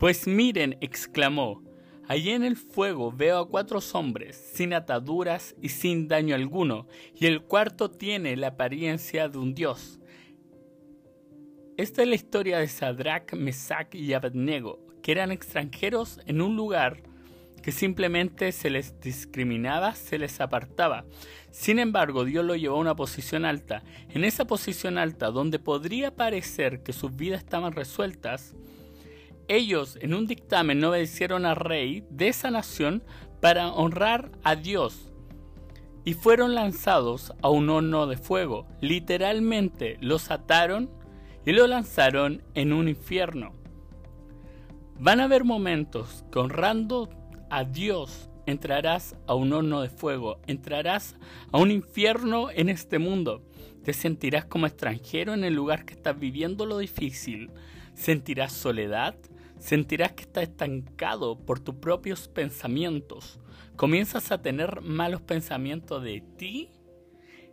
Pues miren, exclamó, allí en el fuego veo a cuatro hombres, sin ataduras y sin daño alguno, y el cuarto tiene la apariencia de un dios. Esta es la historia de Sadrach, Mesach y Abednego, que eran extranjeros en un lugar que simplemente se les discriminaba, se les apartaba. Sin embargo, Dios lo llevó a una posición alta. En esa posición alta, donde podría parecer que sus vidas estaban resueltas, ellos en un dictamen no obedecieron al rey de esa nación para honrar a Dios y fueron lanzados a un horno de fuego. Literalmente los ataron y lo lanzaron en un infierno. Van a haber momentos que honrando a Dios entrarás a un horno de fuego, entrarás a un infierno en este mundo. Te sentirás como extranjero en el lugar que estás viviendo lo difícil. Sentirás soledad, sentirás que estás estancado por tus propios pensamientos. Comienzas a tener malos pensamientos de ti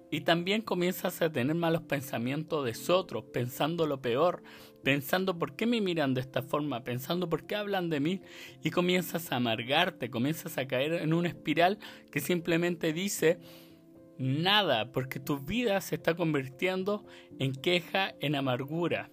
y también comienzas a tener malos pensamientos de otros, pensando lo peor, pensando por qué me miran de esta forma, pensando por qué hablan de mí, y comienzas a amargarte, comienzas a caer en una espiral que simplemente dice nada, porque tu vida se está convirtiendo en queja, en amargura.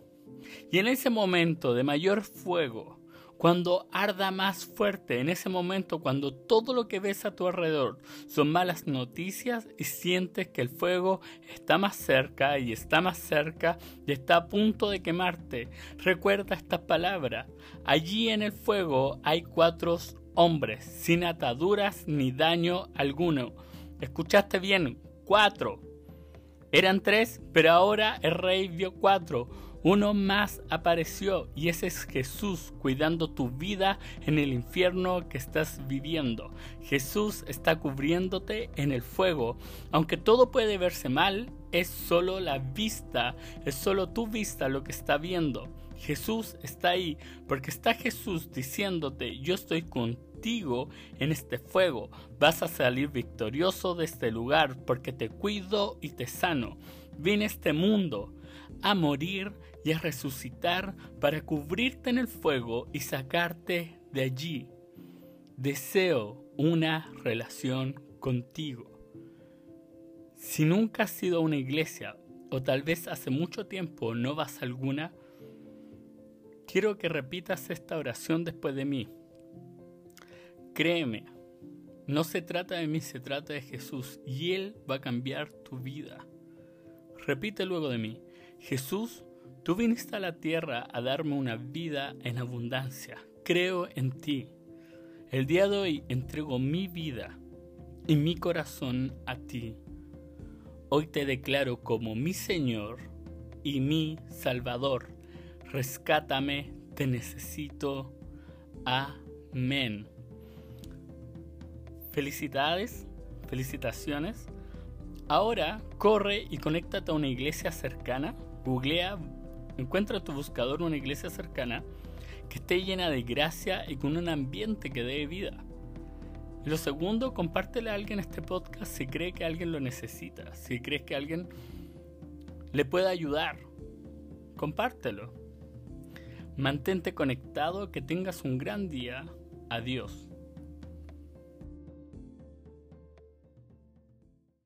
Y en ese momento de mayor fuego, cuando arda más fuerte, en ese momento cuando todo lo que ves a tu alrededor son malas noticias y sientes que el fuego está más cerca y está más cerca y está a punto de quemarte, recuerda estas palabras. Allí en el fuego hay cuatro hombres, sin ataduras ni daño alguno. ¿Escuchaste bien? Cuatro. Eran tres, pero ahora el rey vio cuatro uno más apareció y ese es Jesús cuidando tu vida en el infierno que estás viviendo. Jesús está cubriéndote en el fuego. Aunque todo puede verse mal, es solo la vista, es solo tu vista lo que está viendo. Jesús está ahí porque está Jesús diciéndote, yo estoy contigo en este fuego. Vas a salir victorioso de este lugar porque te cuido y te sano. Vine a este mundo a morir y a resucitar para cubrirte en el fuego y sacarte de allí. Deseo una relación contigo. Si nunca has sido a una iglesia o tal vez hace mucho tiempo no vas a alguna, quiero que repitas esta oración después de mí. Créeme, no se trata de mí, se trata de Jesús y Él va a cambiar tu vida. Repite luego de mí, Jesús, tú viniste a la tierra a darme una vida en abundancia. Creo en ti. El día de hoy entrego mi vida y mi corazón a ti. Hoy te declaro como mi Señor y mi Salvador. Rescátame, te necesito. Amén. Felicidades, felicitaciones. Ahora corre y conéctate a una iglesia cercana encuentra en tu buscador una iglesia cercana que esté llena de gracia y con un ambiente que dé vida. Lo segundo, compártele a alguien este podcast si cree que alguien lo necesita, si crees que alguien le pueda ayudar. Compártelo. Mantente conectado, que tengas un gran día. Adiós.